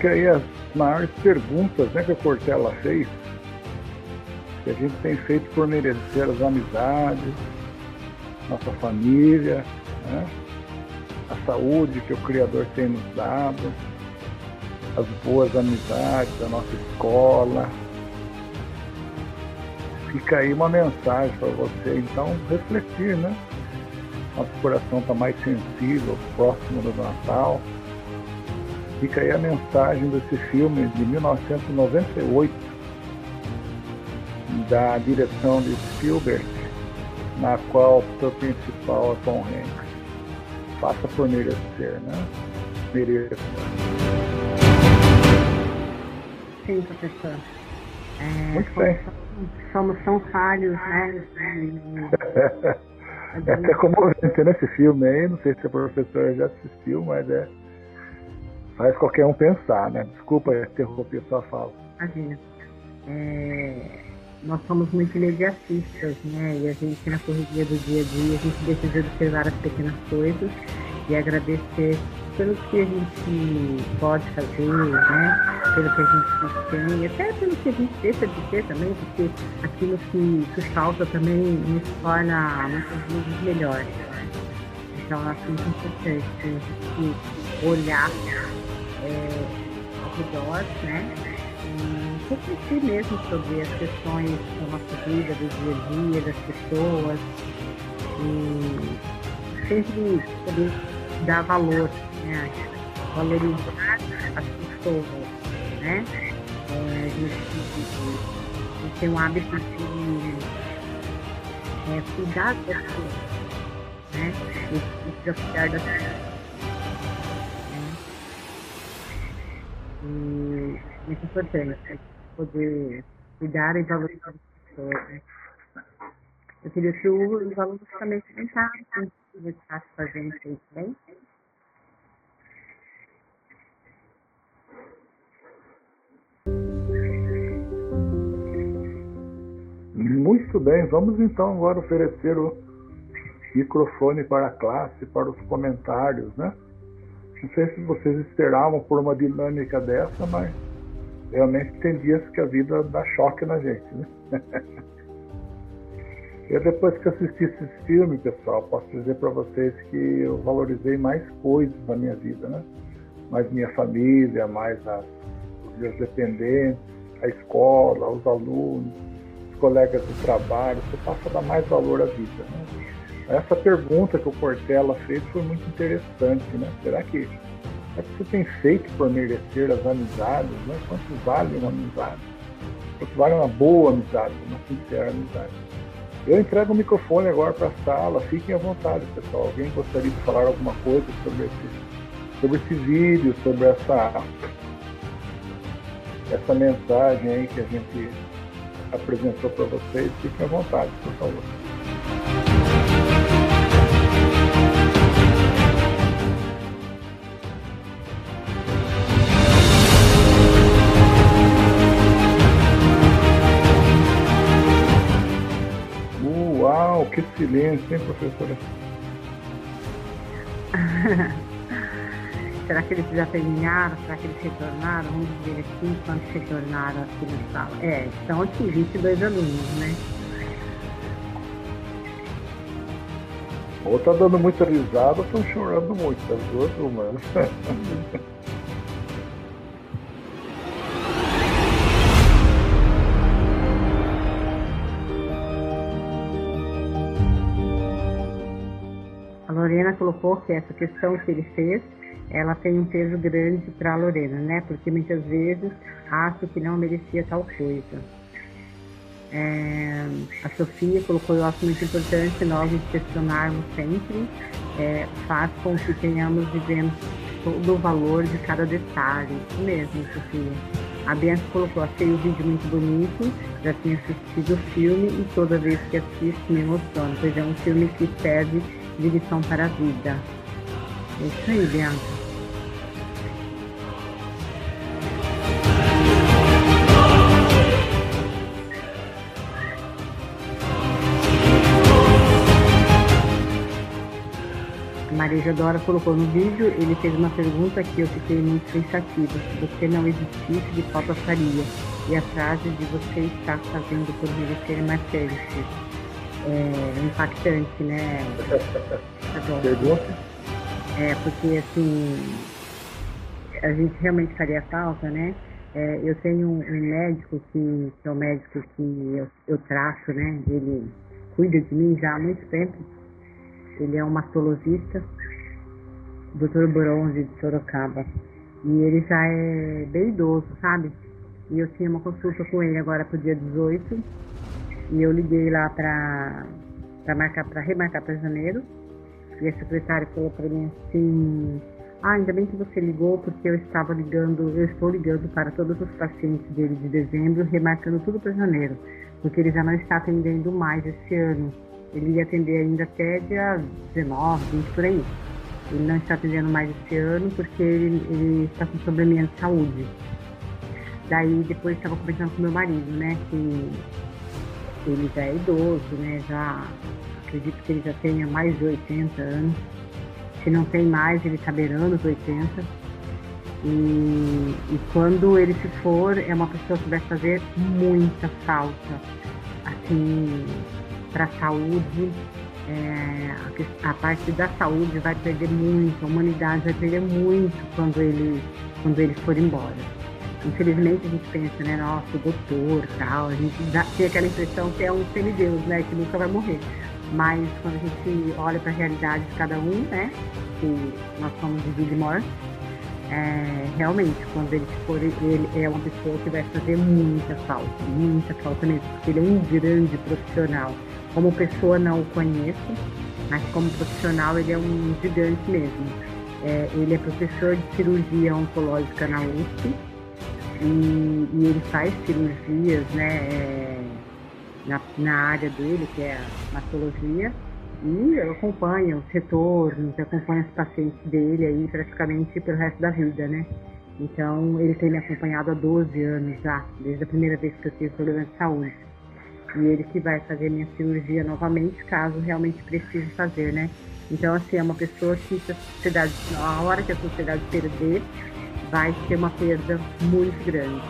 fica aí as maiores perguntas né, que a Cortella fez, que a gente tem feito por merecer as amizades, nossa família, né? a saúde que o Criador tem nos dado, as boas amizades, a nossa escola. Fica aí uma mensagem para você, então, refletir, né? Nosso coração está mais sensível, próximo do Natal. Fica aí a mensagem desse filme de 1998, da direção de Spielberg, na qual o seu principal é Tom Hanks. Faça por merecer, né? Mereça. Sim, professor. É, Muito bem. Somos tão falhos, né? É até comovente nesse filme aí, não sei se a professora já assistiu, mas é. Faz qualquer um pensar, né? Desculpa interromper sua fala. Imagina. É, nós somos muito imediatistas, né? E a gente, na correria do dia a dia, a gente deixa de observar as pequenas coisas e agradecer pelo que a gente pode fazer, né? Pelo que a gente tem, até pelo que a gente deixa de ter também, porque aquilo que, que falta também nos torna muitas vezes melhores. Então, acho muito importante a gente olhar redor, né? E refletir mesmo sobre as questões da nossa vida, do dia a dia, das pessoas. E sempre poder dar valor né? valorizar as pessoas, né? É, a, gente, tem um hábito de é, cuidar das pessoas, né? E, e preocupar das pessoas. E muito importante poder cuidar e valorizar as pessoas. Né? Eu queria que os alunos também comentassem o que eles estão fazendo isso bem. Muito bem, vamos então agora oferecer o microfone para a classe, para os comentários, né? Não sei se vocês esperavam por uma dinâmica dessa, mas realmente tem dias que a vida dá choque na gente, né? Eu depois que assisti esse filme, pessoal, posso dizer para vocês que eu valorizei mais coisas na minha vida, né? Mais minha família, mais as, os meus dependentes, a escola, os alunos, colegas do trabalho, você passa a dar mais valor à vida. Né? Essa pergunta que o Cortella fez foi muito interessante, né? Será que é que você tem feito por merecer as amizades, né? Quanto vale uma amizade? Quanto vale uma boa amizade, uma sincera amizade? Eu entrego o microfone agora para a sala, fiquem à vontade, pessoal. Alguém gostaria de falar alguma coisa sobre esse, sobre esse vídeo, sobre essa, essa mensagem aí que a gente apresentou para vocês, fiquem à vontade, por favor. Silêncio, hein, professora? Será que eles já terminaram? Será que eles retornaram? Vamos ver aqui quantos retornaram aqui na sala. É, estão aqui 22 alunos, né? Ou tá dando muita risada ou estão chorando muito, as duas uma. Lorena colocou que essa questão que ele fez ela tem um peso grande para a Lorena, né? Porque muitas vezes acho que não merecia tal coisa. É, a Sofia colocou, eu acho muito importante nós nos questionarmos sempre, é, faz com que tenhamos vivendo todo o valor de cada detalhe. Isso mesmo, Sofia. A Bianca colocou, achei o vídeo muito bonito, já tinha assistido o filme e toda vez que assisto me emociono, pois é um filme que serve de lição para a vida. É isso aí, Bianca. Maria Isadora colocou no vídeo, ele fez uma pergunta que eu fiquei muito pensativa. Se você não existisse, de qual passaria? E a frase de você está fazendo por merecer mais feliz. É impactante, né? Pergunta? É, porque assim, a gente realmente faria falta, né? É, eu tenho um, um médico que, que, é o médico que eu, eu traço, né? Ele cuida de mim já há muito tempo. Ele é um mastologista, Dr. Bronze de Sorocaba. E ele já é bem idoso, sabe? E eu tinha uma consulta com ele agora pro dia 18. E eu liguei lá pra marcar, para remarcar para janeiro. E a secretária falou para mim assim, ah, ainda bem que você ligou, porque eu estava ligando, eu estou ligando para todos os pacientes dele de dezembro, remarcando tudo para janeiro, porque ele já não está atendendo mais esse ano. Ele ia atender ainda até dia 19, 20 por aí. Ele não está atendendo mais esse ano porque ele, ele está com probleminha de saúde. Daí depois estava conversando com meu marido, né, que ele já é idoso, né, já acredito que ele já tenha mais de 80 anos se não tem mais, ele está beirando os 80. E, e, quando ele se for, é uma pessoa que vai fazer muita falta, assim, para a saúde. É, a, a, parte da saúde vai perder muito, a humanidade vai perder muito quando ele, quando ele for embora. Infelizmente a gente pensa, né, nossa, o doutor, tal, a gente dá, tem aquela impressão que é um semideus, né, que nunca vai morrer. Mas quando a gente olha para a realidade de cada um, né? Que nós somos de vida e morte, é, realmente, quando ele for, ele é uma pessoa que vai fazer muita falta, muita falta mesmo, porque ele é um grande profissional. Como pessoa não o conheço, mas como profissional ele é um gigante mesmo. É, ele é professor de cirurgia oncológica na USP e, e ele faz cirurgias, né? É, na, na área dele, que é a mastologia, e eu acompanho os retornos, acompanho os pacientes dele aí praticamente pelo resto da vida, né? Então, ele tem me acompanhado há 12 anos já, desde a primeira vez que eu tive problema de saúde. E ele que vai fazer minha cirurgia novamente, caso realmente precise fazer, né? Então, assim, é uma pessoa que a sociedade, a hora que a sociedade perder, vai ser uma perda muito grande.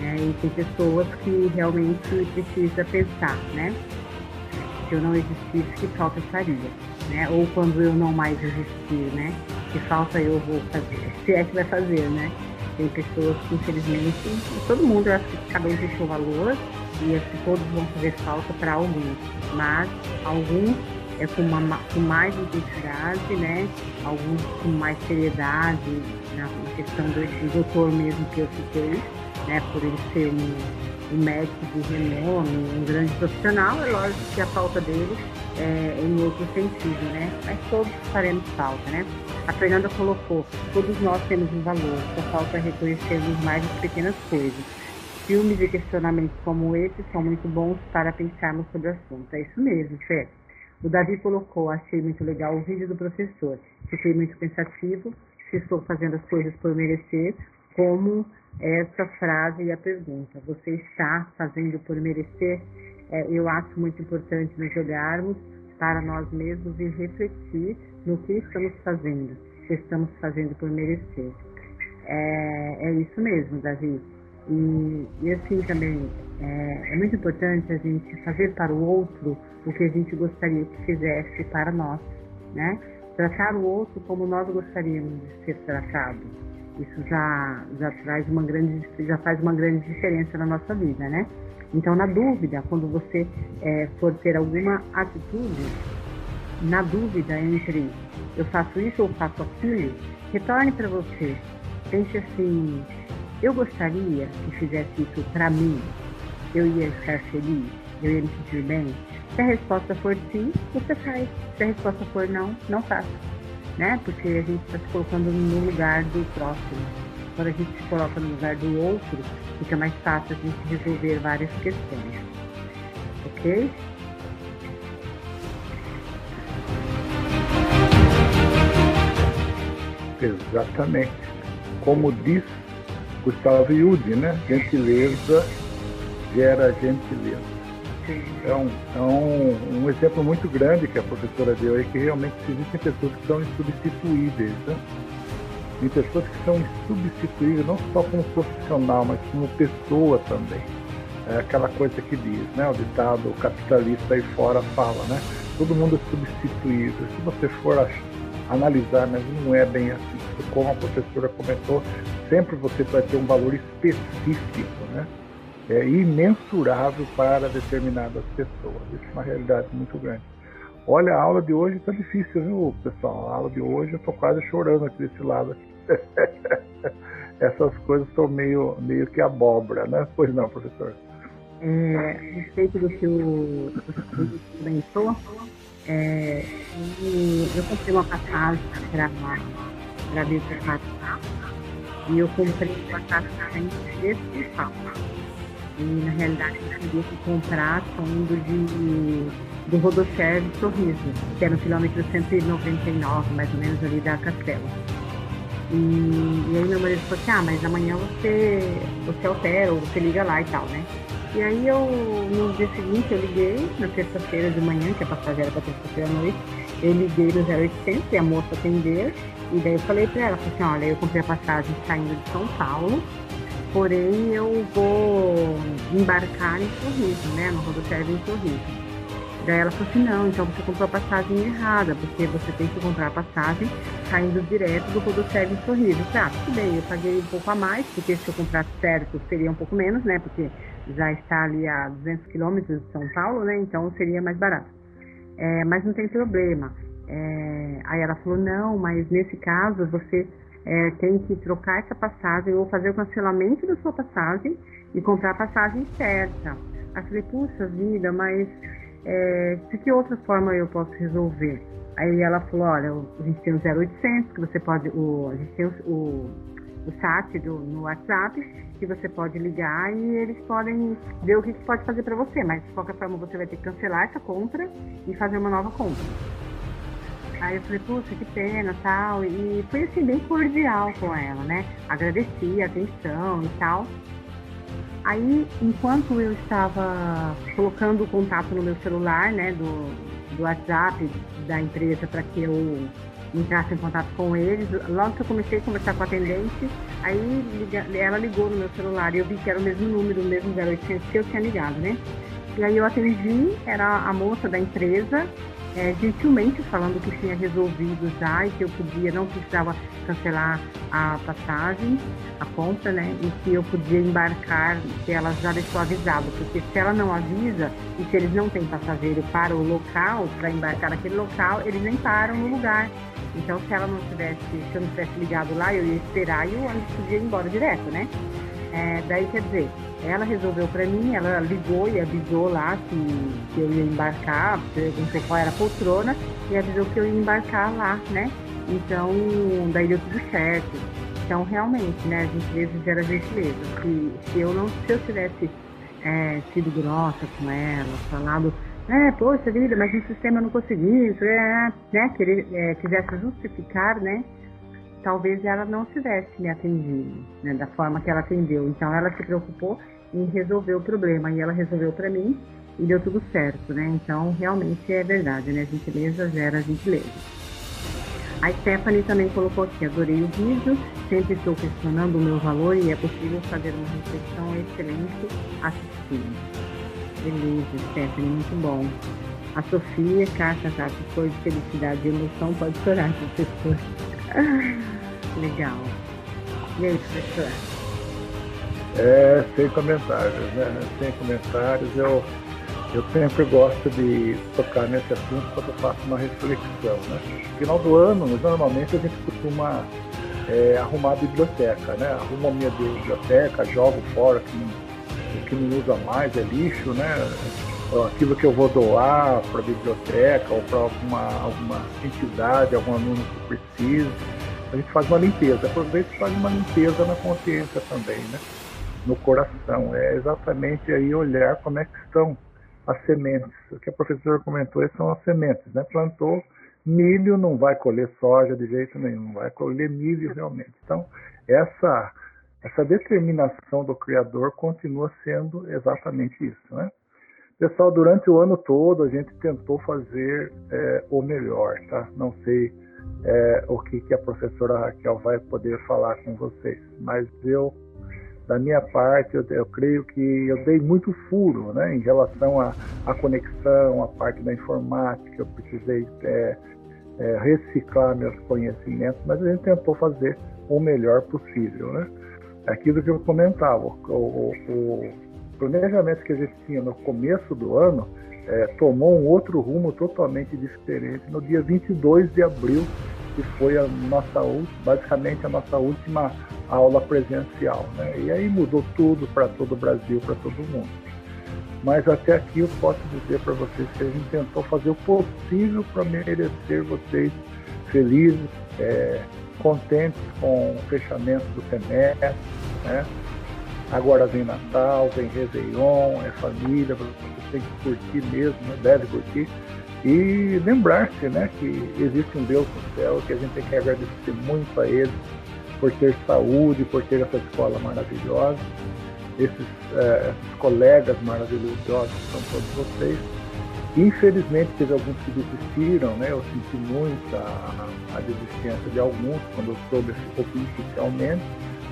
Né? E tem pessoas que realmente precisa pensar, né? Se eu não existisse, que falta faria? Né? Ou quando eu não mais existir, né? Que falta eu vou fazer? Se é que vai fazer, né? Tem pessoas que, infelizmente, todo mundo, eu acho que cada um tem seu valor e acho que todos vão fazer falta para alguns, mas alguns é com, uma, com mais intensidade, né? Alguns com mais seriedade, na, questão do doutor mesmo que eu citei, né, por ele ser um, um médico de renome, um grande profissional, é lógico que a falta dele é em outro sentido, né? Mas todos faremos falta, né? A Fernanda colocou, todos nós temos um valor, só falta reconhecermos mais as pequenas coisas. Filmes e questionamentos como esse são muito bons para pensarmos sobre o assunto. É isso mesmo, Fê. O Davi colocou, achei muito legal o vídeo do professor. Fiquei muito pensativo, se estou fazendo as coisas por merecer, como essa frase e a pergunta. Você está fazendo por merecer? É, eu acho muito importante nos olharmos para nós mesmos e refletir no que estamos fazendo, se estamos fazendo por merecer. É, é isso mesmo, Davi. E, e assim também, é, é muito importante a gente fazer para o outro o que a gente gostaria que fizesse para nós, né? Tratar o outro como nós gostaríamos de ser tratado isso já, já traz uma grande, já faz uma grande diferença na nossa vida, né? Então, na dúvida, quando você é, for ter alguma atitude, na dúvida entre eu faço isso ou faço aquilo, retorne para você. Pense assim: eu gostaria que fizesse isso para mim, eu ia estar feliz, eu ia me sentir bem. Se a resposta for sim, você faz. Se a resposta for não, não faça né? Porque a gente está se colocando no lugar do próximo. Quando a gente se coloca no lugar do outro, fica mais fácil a gente resolver várias questões. Ok? Exatamente. Como diz Gustavo Yudi, né? Gentileza gera gentileza. É, um, é um, um, exemplo muito grande que a professora deu aí, que realmente existem pessoas que são insubstituíveis, né? Pessoas que são insubstituíveis não só como profissional, mas como pessoa também. É aquela coisa que diz, né? O ditado capitalista aí fora fala, né? Todo mundo é substituível. Se você for analisar, mas não é bem assim. Como a professora comentou, sempre você vai ter um valor específico, né? É imensurável para determinadas pessoas. Isso é uma realidade muito grande. Olha, a aula de hoje está difícil, viu, pessoal? A aula de hoje eu estou quase chorando aqui desse lado. Essas coisas estão meio, meio que abóbora, né? Pois não, professor? É, a respeito do que o professor comentou, é, eu comprei uma passagem para para vir para e eu comprei uma passagem de São Paulo. E na realidade eu que comprar saindo de do Rodocher de Sorriso, que é no quilômetro 199, mais ou menos ali da Castelo. E, e aí meu marido falou assim, ah, mas amanhã você, você altera ou você liga lá e tal, né? E aí eu, no dia seguinte, eu liguei, na terça-feira de manhã, que a passagem era para terça-feira à noite, eu liguei no 0800 e a moça atendeu, e daí eu falei para ela, falei assim, olha, eu comprei a passagem saindo de São Paulo, porém eu vou embarcar em Sorriso, né, no rodoviário em Sorriso. Daí ela falou assim, não, então você comprou a passagem errada, porque você tem que comprar a passagem saindo direto do rodoviário em Sorriso. Ah, tudo bem, eu paguei um pouco a mais, porque se eu comprasse certo seria um pouco menos, né, porque já está ali a 200 quilômetros de São Paulo, né? Então seria mais barato. É, mas não tem problema. É, aí ela falou, não, mas nesse caso você é, tem que trocar essa passagem ou fazer o cancelamento da sua passagem e comprar a passagem certa. Aí falei, puxa vida, mas é, de que outra forma eu posso resolver? Aí ela falou, olha, a gente tem o 0800, que você pode, o, a gente tem o, o, o chat do, no WhatsApp, que você pode ligar e eles podem ver o que, que pode fazer para você, mas de qualquer forma você vai ter que cancelar essa compra e fazer uma nova compra. Aí eu falei, puxa, que pena, tal, e foi assim, bem cordial com ela, né? Agradeci a atenção e tal. Aí, enquanto eu estava colocando o contato no meu celular, né, do, do WhatsApp da empresa para que eu entrasse em contato com eles. Logo que eu comecei a conversar com a atendente, aí ela ligou no meu celular e eu vi que era o mesmo número, o mesmo 0800 que eu tinha ligado, né? E aí eu atendi, era a moça da empresa, é, gentilmente falando que tinha resolvido já e que eu podia, não precisava cancelar a passagem, a compra, né? E que eu podia embarcar, que ela já deixou avisado, porque se ela não avisa e se eles não têm passageiro para o local, para embarcar naquele local, eles nem param no lugar. Então, se ela não tivesse, se eu não tivesse ligado lá, eu ia esperar e o ônibus podia ir embora direto, né? É, daí, quer dizer, ela resolveu para mim, ela ligou e avisou lá que, que eu ia embarcar, perguntou qual era a poltrona e avisou que eu ia embarcar lá, né? Então, daí deu tudo certo. Então, realmente, né, a gentileza gera gentileza. Se, se eu não, se eu tivesse é, sido grossa com ela, falado é, poxa vida, mas no sistema eu não consegui, é, né, querer, é, quisesse justificar, né, talvez ela não tivesse me atendido, né, da forma que ela atendeu. Então ela se preocupou em resolver o problema e ela resolveu para mim e deu tudo certo, né? Então realmente é verdade, né? Gentileza gera gentileza. A Stephanie também colocou aqui, adorei o vídeo, sempre estou questionando o meu valor e é possível fazer uma reflexão excelente assistindo. Beleza, Stephanie, muito bom. A Sofia, Caixa, Caixa, foi de felicidade e emoção, pode chorar, professor. Legal. E aí, professor? É, sem comentários, né? Sem comentários. Eu, eu sempre gosto de tocar nesse assunto quando eu faço uma reflexão, né? No final do ano, normalmente a gente costuma é, arrumar a biblioteca, né? Arrumo a minha biblioteca, jogo fora que o que não usa mais é lixo, né? Aquilo que eu vou doar para a biblioteca ou para alguma, alguma entidade, algum aluno que precise. A gente faz uma limpeza, aproveita e faz uma limpeza na consciência também, né? No coração. É exatamente aí olhar como é que estão as sementes. O que a professora comentou são as sementes, né? Plantou milho, não vai colher soja de jeito nenhum, vai colher milho realmente. Então, essa essa determinação do Criador continua sendo exatamente isso. Né? Pessoal, durante o ano todo a gente tentou fazer é, o melhor, tá? Não sei é, o que, que a professora Raquel vai poder falar com vocês, mas eu, da minha parte, eu, eu creio que eu dei muito furo, né? Em relação à, conexão, à parte da informática, eu precisei é, é, reciclar meus conhecimentos, mas a gente tentou fazer o melhor possível, né? Aquilo que eu comentava, o, o, o planejamento que a gente tinha no começo do ano é, tomou um outro rumo totalmente diferente no dia 22 de abril, que foi a nossa basicamente a nossa última aula presencial. Né? E aí mudou tudo para todo o Brasil, para todo mundo. Mas até aqui eu posso dizer para vocês que a gente tentou fazer o possível para merecer vocês felizes, é, contentes com o fechamento do semestre, né? Agora vem Natal, vem Réveillon, é família, você tem que curtir mesmo, né? deve curtir. E lembrar-se né, que existe um Deus no céu, que a gente tem que agradecer muito a Ele por ter saúde, por ter essa escola maravilhosa, esses, é, esses colegas maravilhosos que são todos vocês. Infelizmente teve alguns que desistiram, né? Eu senti muito a, a desistência de alguns quando eu soube oficialmente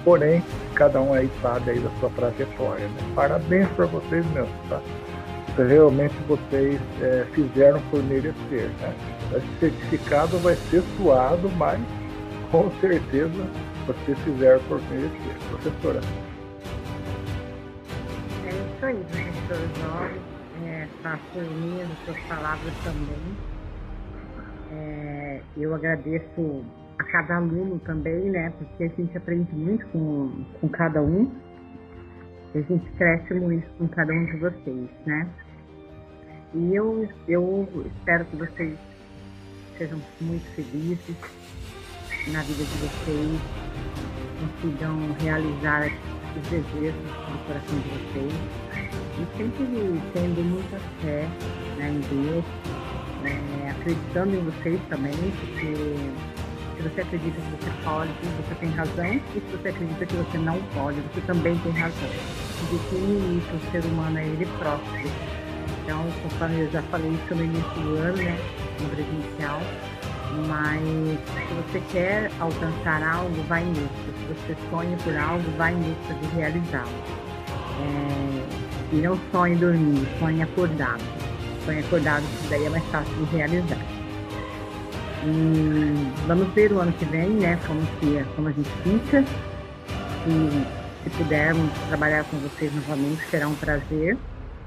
Porém, cada um aí sabe aí da sua trajetória. Né? Parabéns para vocês mesmo, tá? Realmente vocês é, fizeram por merecer. Né? Certificado vai ser suado, mas com certeza vocês fizeram por merecer. Professora. É isso aí, professor Jorge. É, faço minhas suas palavras também. É, eu agradeço a cada aluno também, né? Porque a gente aprende muito com, com cada um. E a gente cresce muito com cada um de vocês, né? E eu, eu espero que vocês sejam muito felizes na vida de vocês, consigam realizar os desejos do coração de vocês e sempre tendo muita fé né, em Deus, é, acreditando em vocês também, porque se você acredita que você pode, você tem razão. E se você acredita que você não pode, você também tem razão. Porque que no início o ser humano é ele próprio. Então, conforme eu já falei isso no início do ano, né? No presencial. Mas se você quer alcançar algo, vai busca. Se você sonha por algo, vai busca de realizá-lo. É... E não sonhe dormir, sonhe acordado. Sonhe acordado, que daí é mais fácil de realizar. E vamos ver o ano que vem, né, como, que, como a gente fica. E se pudermos trabalhar com vocês novamente, será um prazer.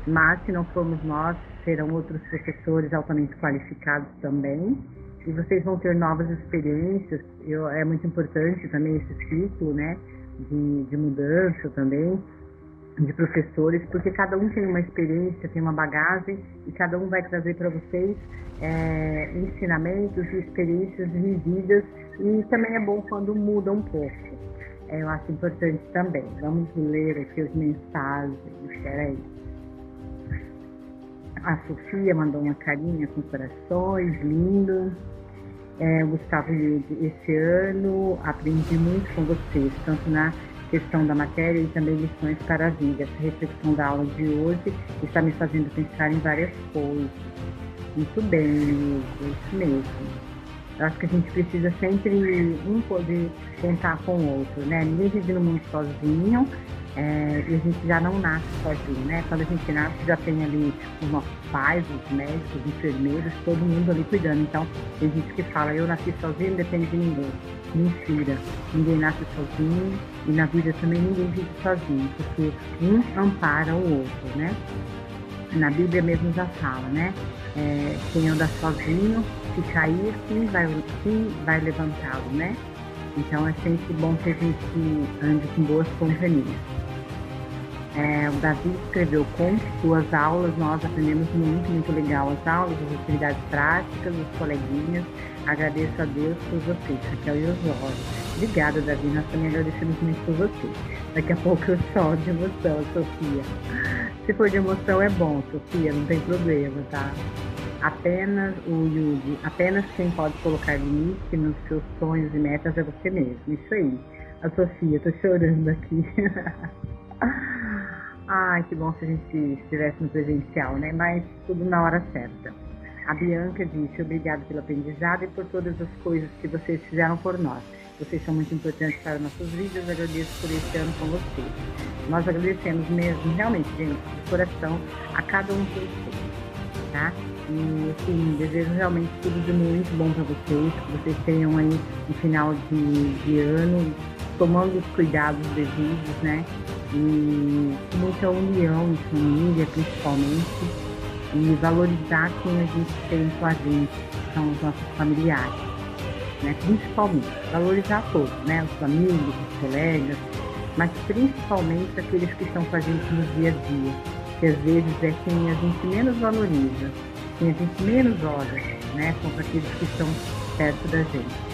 Mas se não formos nós, serão outros professores altamente qualificados também. E vocês vão ter novas experiências. Eu, é muito importante também esse ciclo, né, de, de mudança também de professores, porque cada um tem uma experiência, tem uma bagagem e cada um vai trazer para vocês é, ensinamentos e experiências vividas e também é bom quando muda um pouco. É, eu acho importante também. Vamos ler aqui as mensagens. Peraí. A Sofia mandou uma carinha com corações, lindo. É, Gustavo esse ano aprendi muito com vocês, tanto na questão da matéria e também lições para a vida. Essa reflexão da aula de hoje está me fazendo pensar em várias coisas. Muito bem, isso mesmo. Eu acho que a gente precisa sempre um poder contar com o outro, né? Ninguém vive no mundo sozinho é, e a gente já não nasce sozinho, né? Quando a gente nasce, já tem ali os nossos pais, os médicos, os enfermeiros, todo mundo ali cuidando. Então, tem gente que fala, eu nasci sozinho, não depende de ninguém. Mentira. Ninguém nasce sozinho e na vida também ninguém vive sozinho, porque um ampara o outro, né? Na Bíblia mesmo já fala, né? É, quem anda sozinho, se cair, quem vai, quem vai levantá-lo, né? Então é sempre bom que a gente ande com boas companhias. É, o Davi escreveu com suas aulas, nós aprendemos muito, muito legal as aulas, as atividades práticas, os coleguinhas. Agradeço a Deus por vocês, Raquel e Osório. Obrigada, Davi, nós também agradecemos muito por você. Daqui a pouco eu só de emoção, Sofia. Se for de emoção é bom, Sofia, não tem problema, tá? Apenas o Yugi, apenas quem pode colocar limite nos seus sonhos e metas é você mesmo. Isso aí. A Sofia, tô chorando aqui. Ai, que bom se a gente estivesse no presencial, né? Mas tudo na hora certa. A Bianca disse: Obrigada pelo aprendizado e por todas as coisas que vocês fizeram por nós. Vocês são muito importantes para nossos vídeos. Agradeço por esse ano com vocês. Nós agradecemos mesmo, realmente, gente, de coração, a cada um de vocês. Tá? E, assim, desejo realmente tudo de muito bom para vocês. Que vocês tenham aí um final de, de ano tomando os cuidados devidos, né? E muita união em família, principalmente e valorizar quem a gente tem com a gente, que são os nossos familiares, né? principalmente, valorizar todos, né? os amigos, os colegas, mas principalmente aqueles que estão com a gente no dia a dia, que às vezes é quem a gente menos valoriza, quem a gente menos olha, né? são aqueles que estão perto da gente.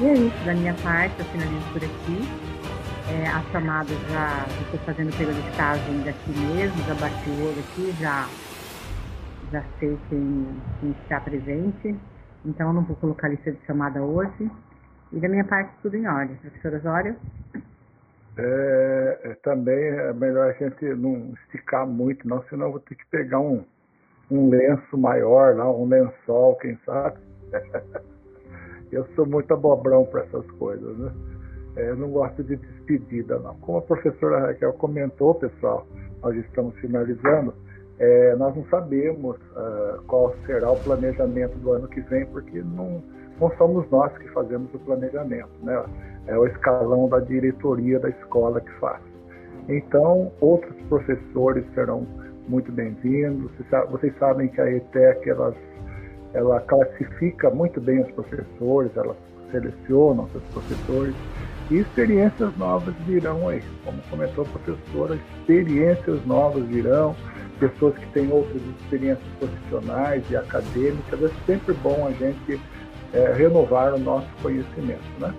E é isso, da minha parte, eu finalizo por aqui. É, a chamada já estou fazendo pela listagem daqui mesmo, já bati o olho aqui, já já sei quem, quem está presente, então não vou colocar lista de chamada hoje. E da minha parte, tudo em ordem. Professor Osório? É, é, também é melhor a gente não esticar muito, não, senão eu vou ter que pegar um, um lenço maior, lá, um lençol, quem sabe. eu sou muito abobrão para essas coisas, né? É, não gosto de despedida, não. Como a professora Raquel comentou, pessoal, nós estamos finalizando, é, nós não sabemos uh, qual será o planejamento do ano que vem, porque não, não somos nós que fazemos o planejamento, né? É o escalão da diretoria da escola que faz. Então, outros professores serão muito bem-vindos. Vocês sabem que a ETEC ela, ela classifica muito bem os professores, ela seleciona os seus professores e experiências novas virão aí. Como comentou a professora, experiências novas virão pessoas que têm outras experiências profissionais e acadêmicas, é sempre bom a gente é, renovar o nosso conhecimento. Né?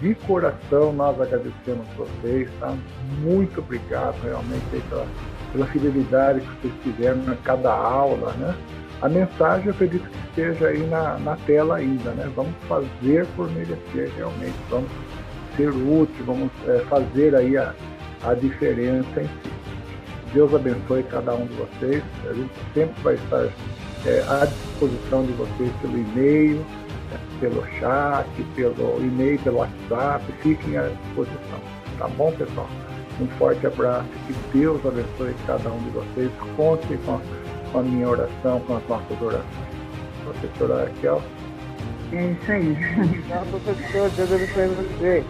De coração, nós agradecemos vocês, tá? muito obrigado realmente pela, pela fidelidade que vocês tiveram a cada aula. Né? A mensagem eu acredito que esteja aí na, na tela ainda. Né? Vamos fazer por merecer realmente, vamos ser úteis, vamos é, fazer aí a, a diferença em si. Deus abençoe cada um de vocês. A gente sempre vai estar é, à disposição de vocês pelo e-mail, é, pelo chat, pelo e-mail, pelo WhatsApp. Fiquem à disposição. Tá bom, pessoal? Um forte abraço. Que Deus abençoe cada um de vocês. Conte com, com a minha oração, com as nossas orações. Professora Raquel. É isso aí. Tchau, professor. Deus abençoe você.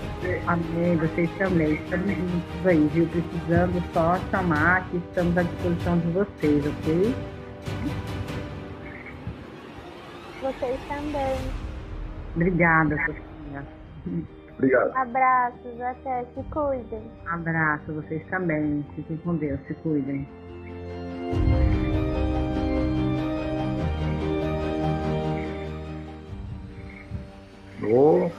Amém. Vocês também. Estamos juntos aí, viu? Precisando só chamar que estamos à disposição de vocês, ok? Vocês também. Obrigada, Sofia. Obrigado. Abraços, até. Se cuidem. Abraço, vocês também. Fiquem com Deus, se cuidem. No